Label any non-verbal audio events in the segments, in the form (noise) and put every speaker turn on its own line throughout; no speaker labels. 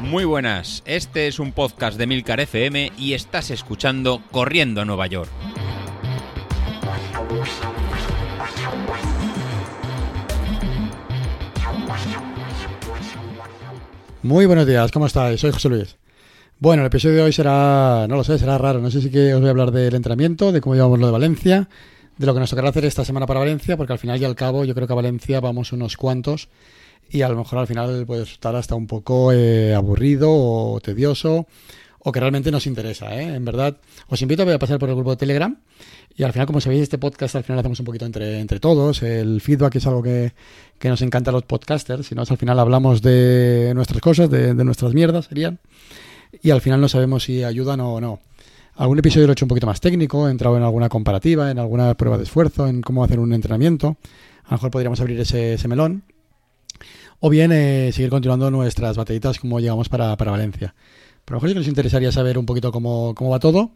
Muy buenas, este es un podcast de Milcar FM y estás escuchando Corriendo a Nueva York.
Muy buenos días, ¿cómo estáis? Soy José Luis. Bueno, el episodio de hoy será, no lo sé, será raro. No sé si que os voy a hablar del entrenamiento, de cómo llevamos lo de Valencia, de lo que nos tocará hacer esta semana para Valencia, porque al final y al cabo yo creo que a Valencia vamos unos cuantos y a lo mejor al final puede estar hasta un poco eh, aburrido o tedioso o que realmente nos interesa. ¿eh? En verdad, os invito a pasar por el grupo de Telegram y al final, como sabéis, este podcast al final hacemos un poquito entre, entre todos. El feedback es algo que, que nos encanta a los podcasters. Si no, al final hablamos de nuestras cosas, de, nuestras mierdas, serían. Y al final no sabemos si ayudan o no. Algún episodio lo he hecho un poquito más técnico, he entrado en alguna comparativa, en alguna prueba de esfuerzo, en cómo hacer un entrenamiento. A lo mejor podríamos abrir ese melón. O bien eh, seguir continuando nuestras batallitas como llegamos para, para Valencia. Pero a lo mejor sí que nos interesaría saber un poquito cómo, cómo va todo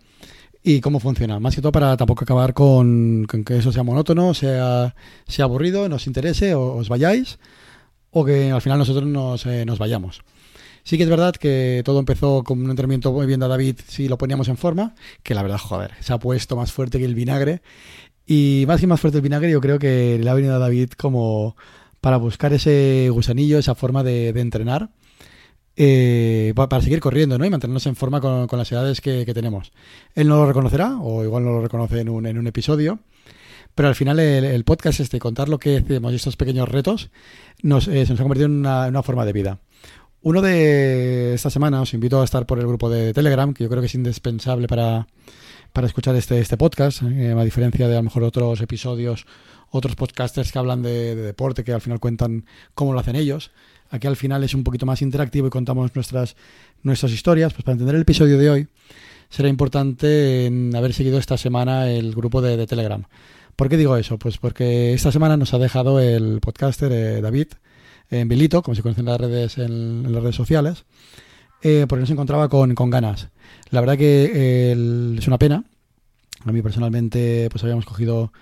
y cómo funciona. Más que todo para tampoco acabar con, que eso sea monótono, sea, sea aburrido, nos interese o os vayáis o que al final nosotros nos, eh, nos vayamos. Sí que es verdad que todo empezó con un entrenamiento muy bien de David si lo poníamos en forma, que la verdad, joder, se ha puesto más fuerte que el vinagre. Y más que más fuerte el vinagre, yo creo que le ha venido a David como para buscar ese gusanillo, esa forma de, entrenar. Eh, para seguir corriendo ¿no? y mantenernos en forma con, las edades que, tenemos. Él no lo reconocerá, o igual no lo reconoce en un, en un episodio, pero al final el, el, podcast este, contar lo que hacemos y estos pequeños retos, nos, eh, se nos ha convertido en una, en una forma de vida. Uno de esta semana os invito a estar por el grupo de Telegram, que yo creo que es indispensable para, para escuchar este, este podcast, eh, a diferencia de a lo mejor otros episodios, otros podcasters que hablan de, de, deporte, que al final cuentan cómo lo hacen ellos. Aquí al final es un poquito más interactivo y contamos nuestras, nuestras historias. Pues para entender el episodio de hoy será importante haber seguido esta semana el grupo de, Telegram. ¿Por qué digo eso? Pues porque esta semana nos ha dejado el podcaster eh, David en Bilito, como se conocen en las redes, en las redes sociales, eh, porque no se encontraba con, con, ganas. La verdad que eh, es una pena. A mí personalmente pues habíamos cogido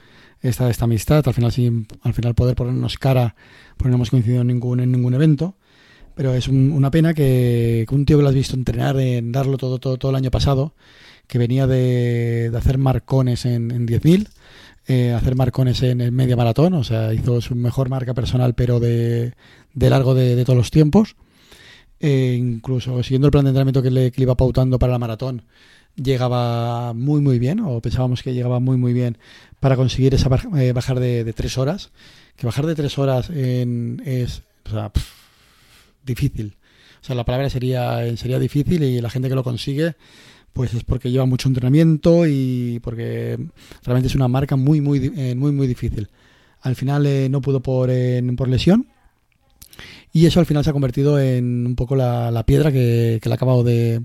esta, esta amistad, al final sin al final poder ponernos cara, porque no hemos coincidido en ningún, en ningún evento. Pero es un, una pena que, un tío que lo has visto entrenar, en darlo todo, todo, todo el año pasado, que venía de, de hacer marcones en, en 10.000, eh, hacer marcones en el media maratón, o sea, hizo su mejor marca personal, pero de, de largo de, de, todos los tiempos. Eh, incluso siguiendo el plan de entrenamiento que le, iba pautando para la maratón, llegaba muy, muy bien, o pensábamos que llegaba muy, muy bien para conseguir esa eh, bajar de, tres horas. Que bajar de tres horas en, es o difícil. O sea, la palabra sería, sería difícil y la gente que lo consigue pues es porque lleva mucho entrenamiento y porque realmente es una marca muy, muy, eh, muy, muy difícil. Al final eh, no pudo por, eh, por lesión y eso al final se ha convertido en un poco la, la piedra que, que le ha acabado de,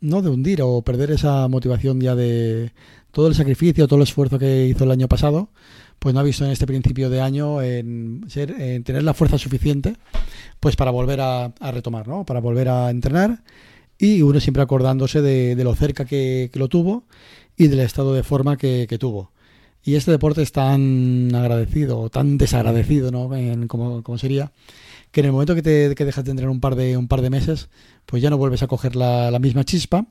no de hundir o perder esa motivación ya de todo el sacrificio, todo el esfuerzo que hizo el año pasado, pues no ha visto en este principio de año en, ser, en tener la fuerza suficiente pues para volver a, retomar, ¿no? Para volver a entrenar y uno siempre acordándose de, de lo cerca que, que, lo tuvo y del estado de forma que, tuvo. Y este deporte es tan agradecido, tan desagradecido, ¿no? En, como, como, sería, que en el momento que te que dejas de entrenar un par de, un par de meses, pues ya no vuelves a coger la, la misma chispa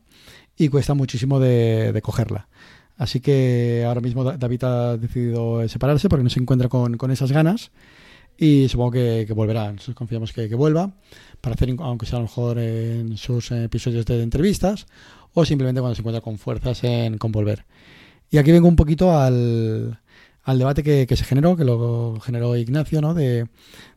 y cuesta muchísimo de, de, cogerla. Así que ahora mismo David ha decidido separarse porque no se encuentra con, con esas ganas y supongo que, que volverá. Nosotros confiamos que, que, vuelva para hacer, aunque sea a lo mejor en sus episodios de entrevistas o simplemente cuando se encuentra con fuerzas en con volver. Y aquí vengo un poquito al, al debate que, que, se generó, que lo generó Ignacio, ¿no? De,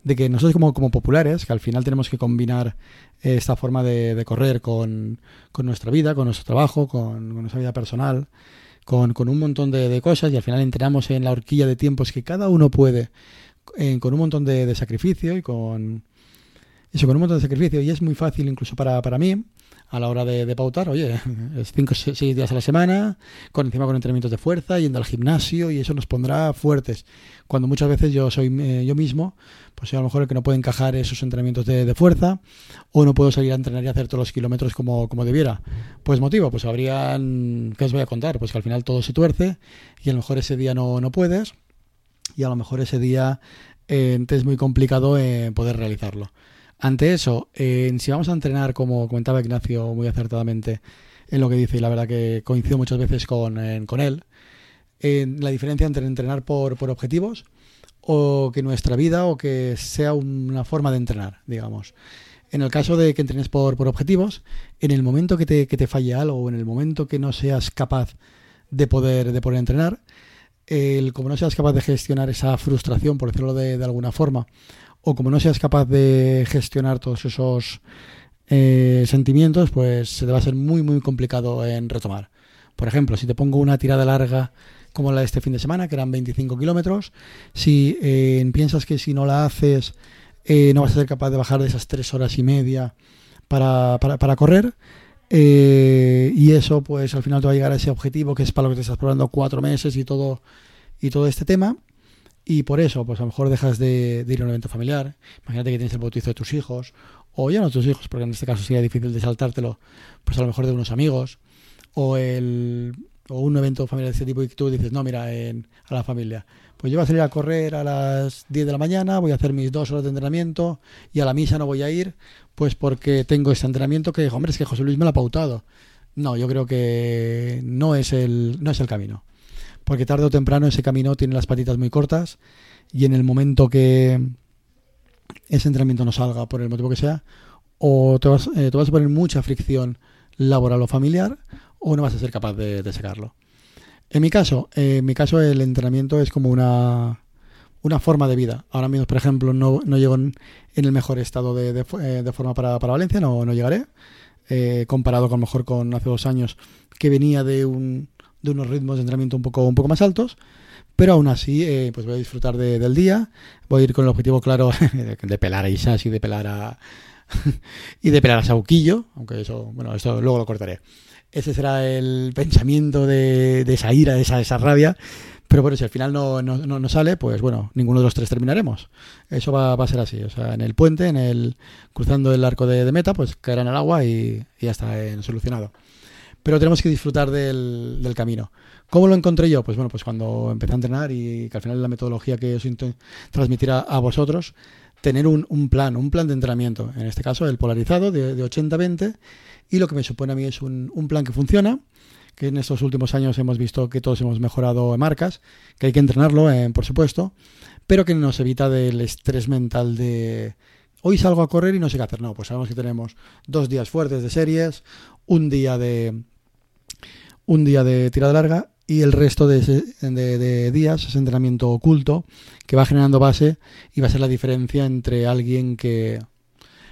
de que nosotros como, como, populares, que al final tenemos que combinar esta forma de, correr con, con, nuestra vida, con nuestro trabajo, con, nuestra vida personal, con, con un montón de, cosas y al final entramos en la horquilla de tiempos que cada uno puede eh, con un montón de, sacrificio y con eso, con un montón de sacrificio. Y es muy fácil incluso para, para mí, a la hora de, pautar, oye, (laughs) es 5 o 6 días a la semana, con encima con entrenamientos de fuerza, yendo al gimnasio, y eso nos pondrá fuertes. Cuando muchas veces yo soy eh, yo mismo, pues a lo mejor el que no puede encajar esos entrenamientos de, fuerza, o no puedo salir a entrenar y hacer todos los kilómetros como, como debiera. Pues motivo, pues habrían, ¿qué os voy a contar? Pues que al final todo se tuerce, y a lo mejor ese día no, no puedes, y a lo mejor ese día eh, entonces es muy complicado eh, poder realizarlo. Ante eso, si vamos a entrenar, como comentaba Ignacio muy acertadamente en lo que dice, y la verdad que coincido muchas veces con, con él, en la diferencia entre entrenar por, por objetivos o que nuestra vida o que sea una forma de entrenar, digamos. En el caso de que entrenes por, por objetivos, en el momento que te, que te falle algo o en el momento que no seas capaz de poder, de poder entrenar, el, como no seas capaz de gestionar esa frustración, por decirlo de, de alguna forma, o como no seas capaz de gestionar todos esos eh, sentimientos, pues se te va a ser muy, muy complicado en retomar. Por ejemplo, si te pongo una tirada larga como la de este fin de semana, que eran 25 kilómetros, si eh, piensas que si no la haces eh, no vas a ser capaz de bajar de esas tres horas y media para, para, para correr, eh, y eso, pues al final te va a llegar a ese objetivo que es para lo que te estás probando cuatro meses y todo, y todo este tema. Y por eso, pues a lo mejor dejas de, ir a un evento familiar. Imagínate que tienes el bautizo de tus hijos, o ya no tus hijos, porque en este caso sería difícil de saltártelo, pues a lo mejor de unos amigos, o el o un evento familiar de este tipo y tú dices, no, mira, en, a la familia, pues yo voy a salir a correr a las 10 de la mañana, voy a hacer mis dos horas de entrenamiento y a la misa no voy a ir, pues porque tengo este entrenamiento que, hombre, es que José Luis me lo ha pautado. No, yo creo que no es el, no es el camino. Porque tarde o temprano ese camino tiene las patitas muy cortas y en el momento que ese entrenamiento no salga, por el motivo que sea, o te vas, eh, te vas a poner mucha fricción laboral o familiar, o no vas a ser capaz de, de sacarlo. En mi caso, en mi caso el entrenamiento es como una, una forma de vida. Ahora mismo, por ejemplo, no, no llego en, el mejor estado de, de, eh, de forma para, para, Valencia, no, no llegaré, eh, comparado con mejor con hace dos años que venía de, un, de unos ritmos de entrenamiento un poco, un poco más altos. Pero aún así, eh, pues voy a disfrutar de, del día. Voy a ir con el objetivo claro (laughs) de pelar a Isas y de pelar a (laughs) y de pelar a Sauquillo, aunque eso, bueno, esto luego lo cortaré. Ese será el pensamiento de, de esa ira, de esa, esa rabia. Pero bueno, si al final no, no, no, no, sale, pues bueno, ninguno de los tres terminaremos. Eso va, va, a ser así. O sea, en el puente, en el cruzando el arco de, meta, pues caerán al agua y, y ya está eh, solucionado. Pero tenemos que disfrutar del, del, camino. ¿Cómo lo encontré yo? Pues bueno, pues cuando empecé a entrenar y que al final la metodología que os intento a, vosotros, tener un, un, plan, un plan de entrenamiento. En este caso, el polarizado de, de 80-20 y lo que me supone a mí es un, un, plan que funciona, que en estos últimos años hemos visto que todos hemos mejorado en marcas, que hay que entrenarlo, eh, por supuesto, pero que nos evita del estrés mental de hoy salgo a correr y no sé qué hacer. No, pues sabemos que tenemos dos días fuertes de series, un día de un día de tirada larga y el resto de, días es entrenamiento oculto que va generando base y va a ser la diferencia entre alguien que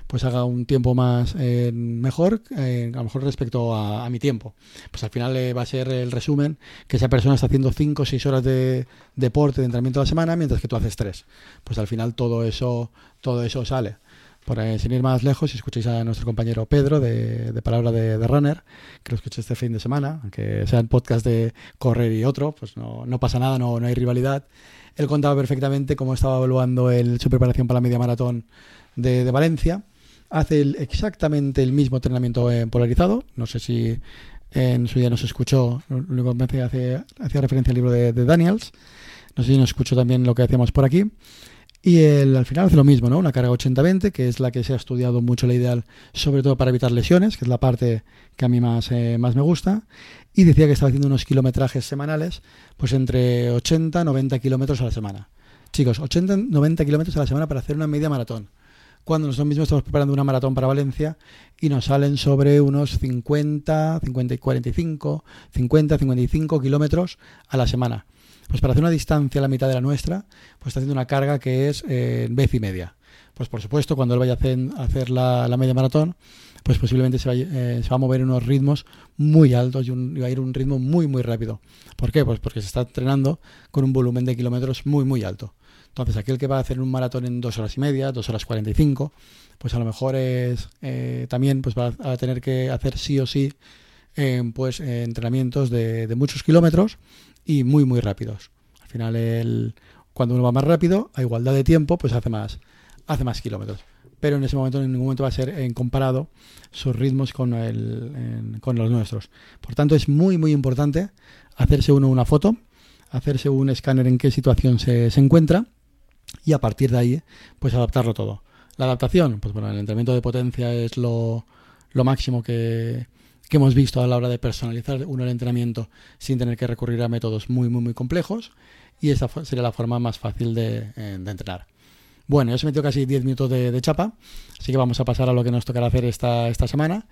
pues haga un tiempo más eh, mejor, eh, a lo mejor respecto a, a, mi tiempo. Pues al final eh, va a ser el resumen que esa persona está haciendo 5 o 6 horas de deporte, de entrenamiento a la semana, mientras que tú haces 3. Pues al final todo eso, todo eso sale. Por ahí, sin ir más lejos, si escucháis a nuestro compañero Pedro de, de Palabra de, de, Runner, que lo escuché este fin de semana, aunque sea el podcast de correr y otro, pues no, no pasa nada, no, no hay rivalidad. Él contaba perfectamente cómo estaba evaluando su preparación para la media maratón de, Valencia hace exactamente el mismo entrenamiento en polarizado. No sé si en su día nos escuchó, lo único que hace, hacía referencia al libro de, Daniels. No sé si nos escuchó también lo que hacíamos por aquí. Y el, al final hace lo mismo, ¿no? Una carga 80-20, que es la que se ha estudiado mucho la ideal, sobre todo para evitar lesiones, que es la parte que a mí más, eh, más me gusta. Y decía que estaba haciendo unos kilometrajes semanales, pues entre 80 90 kilómetros a la semana. Chicos, 80 90 kilómetros a la semana para hacer una media maratón cuando nosotros mismos estamos preparando una maratón para Valencia y nos salen sobre unos 50, 50 y 45, 50, 55 kilómetros a la semana. Pues para hacer una distancia a la mitad de la nuestra, pues está haciendo una carga que es eh, vez y media. Pues por supuesto, cuando él vaya a hacer, la, media maratón, pues posiblemente se va, eh, se va, a mover en unos ritmos muy altos y, un, y, va a ir un ritmo muy, muy rápido. ¿Por qué? Pues porque se está entrenando con un volumen de kilómetros muy, muy alto. Entonces, aquel que va a hacer un maratón en dos horas y media, dos horas cuarenta y cinco, pues a lo mejor es eh, también pues va a tener que hacer sí o sí eh, pues eh, entrenamientos de, muchos kilómetros y muy muy rápidos. Al final, el, cuando uno va más rápido, a igualdad de tiempo, pues hace más, hace más kilómetros. Pero en ese momento, en ningún momento va a ser en comparado sus ritmos con, el, en, con los nuestros. Por tanto, es muy muy importante hacerse uno una foto, hacerse un escáner en qué situación se, se encuentra y a partir de ahí, pues adaptarlo todo. La adaptación, pues bueno, el entrenamiento de potencia es lo, lo máximo que, que hemos visto a la hora de personalizar uno el entrenamiento sin tener que recurrir a métodos muy, muy, muy complejos y esa sería la forma más fácil de, eh, de entrenar. Bueno, ya se metió casi 10 minutos de, chapa, así que vamos a pasar a lo que nos tocará hacer esta, esta semana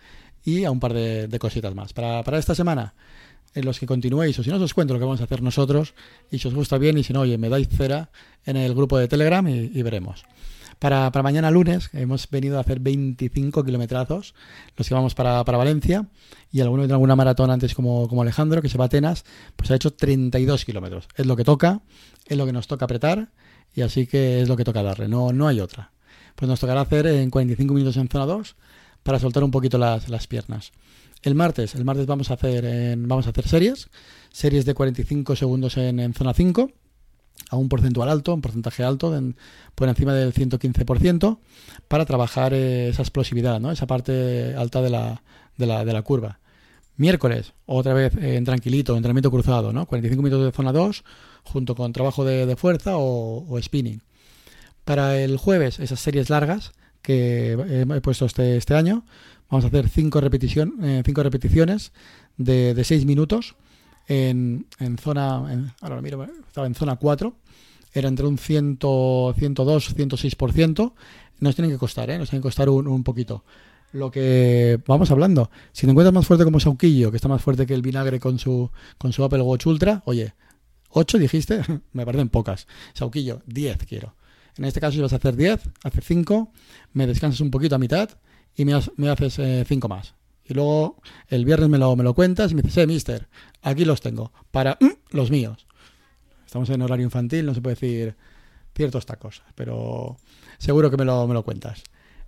y a un par de, cositas más. Para, para, esta semana, en los que continuéis, o si no os cuento lo que vamos a hacer nosotros, y si os gusta bien, y si no, oye, me dais cera en el grupo de Telegram y veremos. Para, para, mañana lunes hemos venido a hacer 25 kilometrazos, los que vamos para, para Valencia, y alguno de alguna maratón antes como, como, Alejandro, que se va a Atenas, pues ha hecho 32 kilómetros. Es lo que toca, es lo que nos toca apretar, y así que es lo que toca darle, no, no hay otra. Pues nos tocará hacer en 45 minutos en zona 2 para soltar un poquito las, las piernas. El martes, el martes vamos a hacer en, vamos a hacer series, series de 45 segundos en, en zona 5 a un porcentual alto, un porcentaje alto, por encima del 115%, para trabajar eh, esa explosividad, ¿no? esa parte alta de la, de la, de la curva. Miércoles, otra vez eh, en tranquilito, entrenamiento cruzado, ¿no? 45 minutos de zona 2, junto con trabajo de, de fuerza o, spinning. Para el jueves, esas series largas que he puesto este, este año, vamos a hacer 5 repetición, eh, cinco repeticiones de 6 minutos en, en zona, ahora miro, estaba en zona 4, era entre un 100, 102, 106%. Nos tienen que costar, ¿eh? nos tienen que costar un, un, poquito. Lo que vamos hablando, si te encuentras más fuerte como Sauquillo, que está más fuerte que el vinagre con su, con su Apple Watch Ultra, oye, 8 dijiste, (laughs) me parecen pocas. Sauquillo, 10 quiero. En este caso, si vas a hacer 10, hace 5, me descansas un poquito a mitad y me, me haces 5 eh, más. Y luego el viernes me lo, me lo cuentas y me dices, eh, mister, aquí los tengo, para mm, los míos. Estamos en horario infantil, no se puede decir ciertas tacos, pero seguro que me lo, me lo cuentas.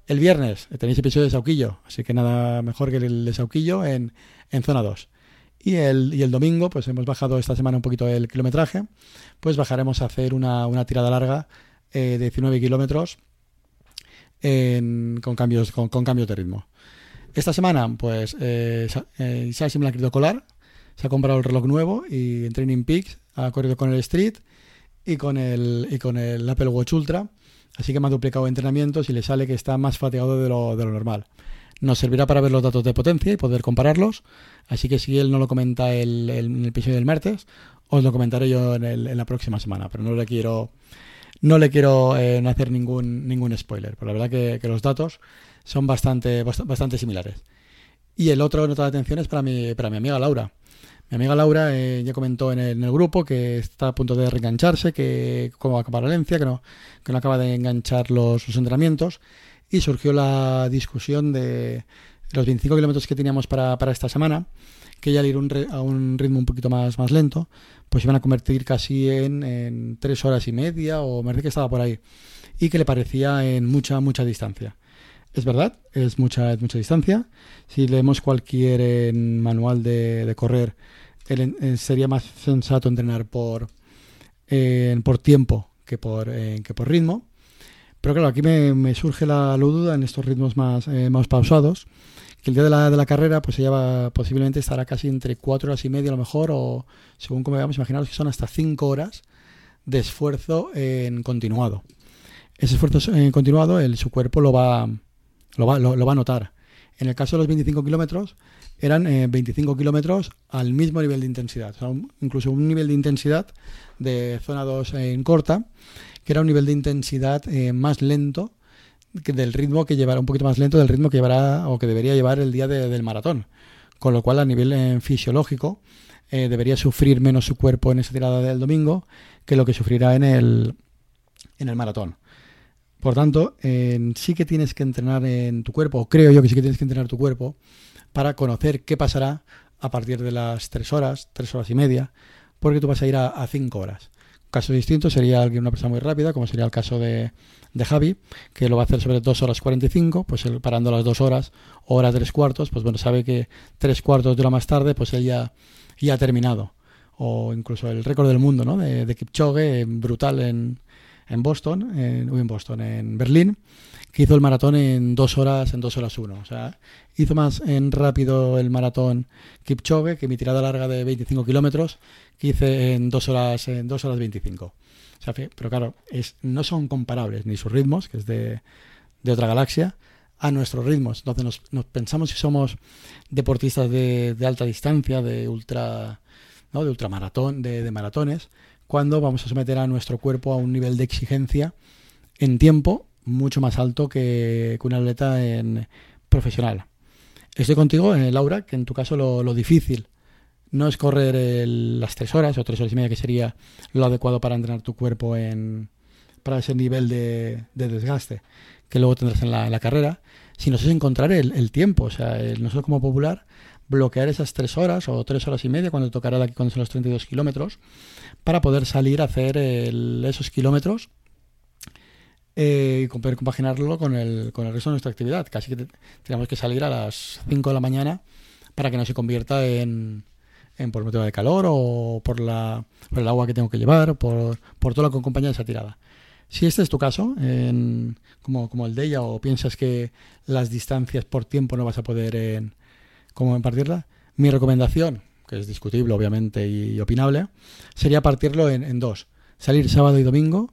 El viernes tenéis episodio de Sauquillo, así que nada mejor que el de Sauquillo en, en zona 2. Y el, y el domingo, pues hemos bajado esta semana un poquito el kilometraje, pues bajaremos a hacer una, una tirada larga eh, de 19 kilómetros con, cambios, con, con cambios de ritmo. Esta semana, pues, eh, eh, se me la colar. Se ha comprado el reloj nuevo y en Training Peaks ha corrido con el Street y con el, y con el Apple Watch Ultra. Así que me ha duplicado entrenamientos y le sale que está más fatigado de lo, de lo normal. Nos servirá para ver los datos de potencia y poder compararlos. Así que si él no lo comenta el, el, en el episodio del martes, os lo comentaré yo en, el, en la próxima semana. Pero no le quiero, no le quiero eh, hacer ningún, ningún spoiler. Pero la verdad que, que los datos son bastante, bastante similares. Y el otro nota de atención es para mi, para mi amiga Laura. Mi amiga Laura eh, ya comentó en el, grupo que está a punto de reengancharse, que como acaba Valencia, que no, que no acaba de enganchar los, los entrenamientos. Y surgió la discusión de los 25 kilómetros que teníamos para, para, esta semana, que ya al ir un re, a un ritmo un poquito más, más lento, pues iban a convertir casi en, en tres horas y media, o me parece que estaba por ahí, y que le parecía en mucha, mucha distancia. Es verdad, es mucha, es mucha distancia. Si leemos cualquier manual de, de correr, el, eh, sería más sensato entrenar por, por tiempo que por, eh, que por ritmo. Pero claro, aquí me, me surge la, la, duda en estos ritmos más, eh, más pausados, que el día de la, de la carrera pues ella va, posiblemente estará casi entre cuatro horas y media a lo mejor, o según como veamos, imaginaros que son hasta cinco horas de esfuerzo en continuado. Ese esfuerzo en continuado, el, su cuerpo lo va, lo va, lo, va a notar. En el caso de los 25 kilómetros, eran eh, 25 kilómetros al mismo nivel de intensidad. O sea, incluso un nivel de intensidad de zona 2 en corta, que era un nivel de intensidad eh, más lento del ritmo que llevará, un poquito más lento del ritmo que llevará o que debería llevar el día de, del maratón. Con lo cual, a nivel eh, fisiológico, eh, debería sufrir menos su cuerpo en esa tirada del domingo que lo que sufrirá en el, en el maratón. Por tanto, sí que tienes que entrenar en tu cuerpo, o creo yo que sí que tienes que entrenar tu cuerpo, para conocer qué pasará a partir de las 3 horas, 3 horas y media, porque tú vas a ir a 5 horas. Caso distinto sería alguien, una persona muy rápida, como sería el caso de, de Javi, que lo va a hacer sobre 2 horas 45, pues él parando las 2 horas, hora 3 cuartos, pues bueno, sabe que 3 cuartos de hora más tarde, pues él ya, ya ha terminado. O incluso el récord del mundo, ¿no? De, de Kipchoge, brutal en, en Boston, en, en Boston, en Berlín, que hizo el maratón en dos horas, en dos horas uno. O sea, hizo más en rápido el maratón Kipchoge que mi tirada larga de 25 kilómetros, que hice en dos horas, en dos horas 25. pero claro, es, no son comparables ni sus ritmos, que es de, de otra galaxia, a nuestros ritmos. Entonces nos, pensamos si somos deportistas de, de, alta distancia, de ultra, ¿no? de ultramaratón, de, de maratones, cuando vamos a someter a nuestro cuerpo a un nivel de exigencia en tiempo mucho más alto que, un atleta en, profesional. Estoy contigo, eh, Laura, que en tu caso lo, difícil no es correr las tres horas o tres horas y media, que sería lo adecuado para entrenar tu cuerpo en, para ese nivel de, desgaste que luego tendrás en la, carrera, sino es encontrar el, tiempo. O sea, nosotros como popular, bloquear esas tres horas o tres horas y media cuando tocará aquí cuando son los 32 kilómetros, para poder salir a hacer esos kilómetros eh, y poder compaginarlo con el, con el resto de nuestra actividad. Casi que tenemos que salir a las 5 de la mañana para que no se convierta en, en por motivo de calor o por, la, por el agua que tengo que llevar, por, por todo lo que acompaña esa tirada. Si este es tu caso, en, como, como el de ella, o piensas que las distancias por tiempo no vas a poder en, cómo impartirla, mi recomendación, que es discutible obviamente y, opinable, sería partirlo en, dos. Salir sábado y domingo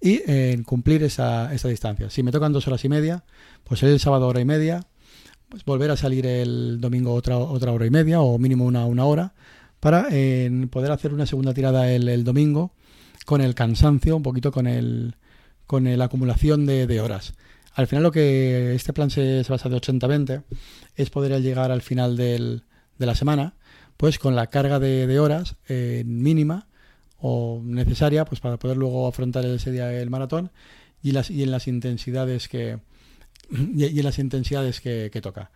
y en cumplir esa, esa distancia. Si me tocan dos horas y media, pues salir el sábado hora y media, pues volver a salir el domingo otra, otra hora y media o mínimo una, una hora para poder hacer una segunda tirada el, domingo con el cansancio, un poquito con el con la acumulación de, horas. Al final lo que este plan se, basa de 80-20 es poder llegar al final del, de la semana pues con la carga de, horas eh, mínima o necesaria pues para poder luego afrontar ese día el maratón y, las, y en las intensidades que (clears throat) y, en las intensidades que, toca.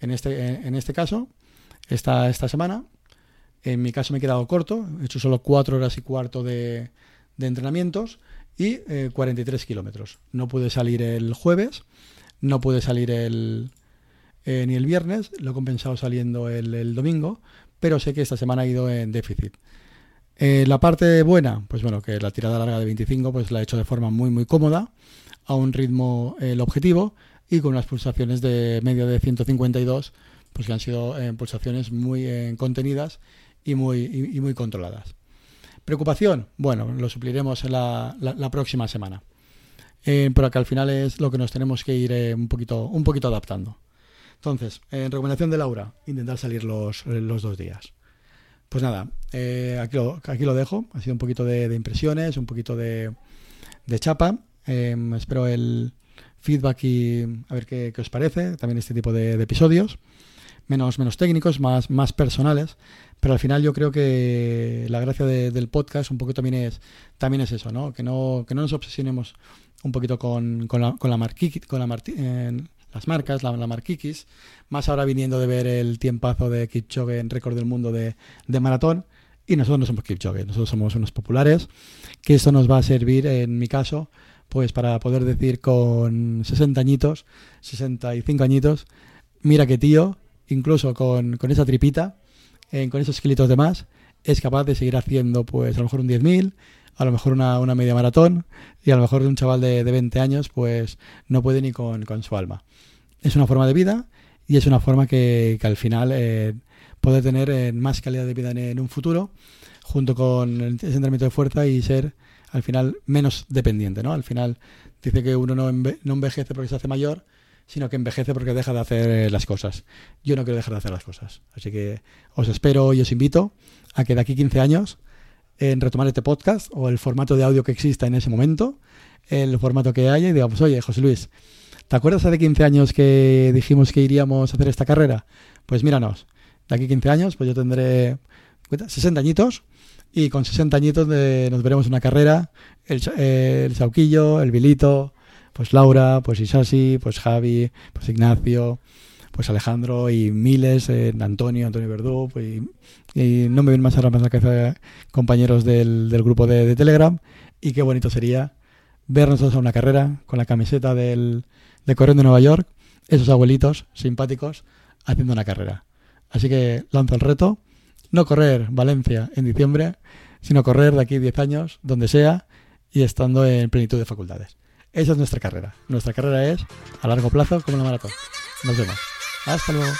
En este, en este caso, esta, esta semana, en mi caso me he quedado corto, he hecho solo cuatro horas y cuarto de, de entrenamientos y 43 eh, kilómetros. No pude salir el jueves, no pude salir el, eh, ni el viernes, lo he compensado saliendo el, domingo, pero sé que esta semana ha ido en déficit. Eh, la parte buena, pues bueno, que la tirada larga de 25 pues la he hecho de forma muy muy cómoda, a un ritmo el objetivo y con unas pulsaciones de medio de 152, pues que han sido eh, pulsaciones muy eh, contenidas y muy, y, muy controladas. Preocupación, bueno, lo supliremos la, la, próxima semana. pero que al final es lo que nos tenemos que ir un, poquito, un poquito adaptando. Entonces, en recomendación de Laura, intentar salir los, los dos días. Pues nada, eh, aquí, lo, aquí lo dejo. Ha sido un poquito de, impresiones, un poquito de, chapa. Em, espero el feedback y a ver qué, os parece. También este tipo de, episodios. Menos, menos técnicos, más, más personales. Pero al final yo creo que la gracia del podcast un poco también es, también es eso, ¿no? Que no, que no nos obsesionemos un poquito con, con la, con la, con la, las marcas, la, Marquiquis, más ahora viniendo de ver el tiempazo de Kipchoge en récord del mundo de, maratón. Y nosotros no somos Kipchoge, nosotros somos unos populares, que esto nos va a servir, en mi caso, pues para poder decir con 60 añitos, 65 añitos, mira que tío, incluso con, esa tripita, eh, con esos kilitos de más, es capaz de seguir haciendo pues a lo mejor un 10.000, a lo mejor una, una, media maratón y a lo mejor un chaval de, de 20 años pues no puede ni con, con, su alma. Es una forma de vida y es una forma que, que al final eh, puede tener eh, más calidad de vida en, un futuro junto con el entrenamiento de fuerza y ser al final menos dependiente, ¿no? Al final dice que uno no, no envejece porque se hace mayor, sino que envejece porque deja de hacer eh, las cosas. Yo no quiero dejar de hacer las cosas. Así que os espero y os invito a que de aquí 15 años en retomar este podcast o el formato de audio que exista en ese momento, el formato que haya y digamos, oye, José Luis, ¿te acuerdas hace 15 años que dijimos que iríamos a hacer esta carrera? Pues míranos, de aquí 15 años, pues yo tendré 60 añitos y con 60 añitos nos veremos una carrera, el, el Sauquillo, el Vilito, pues Laura, pues Isasi, pues Javi, pues Ignacio, pues Alejandro y miles, eh, Antonio, Antonio Verdú, pues, y, no me ven más ahora más la cabeza compañeros del, grupo de, Telegram, y qué bonito sería vernos todos a una carrera con la camiseta del, de Corriendo de Nueva York, esos abuelitos simpáticos haciendo una carrera. Así que lanzo el reto, no correr Valencia en diciembre, sino correr de aquí 10 años, donde sea, y estando en plenitud de facultades. Esa es nuestra carrera. Nuestra carrera es a largo plazo como la maratón. Nos vemos. Hasta luego.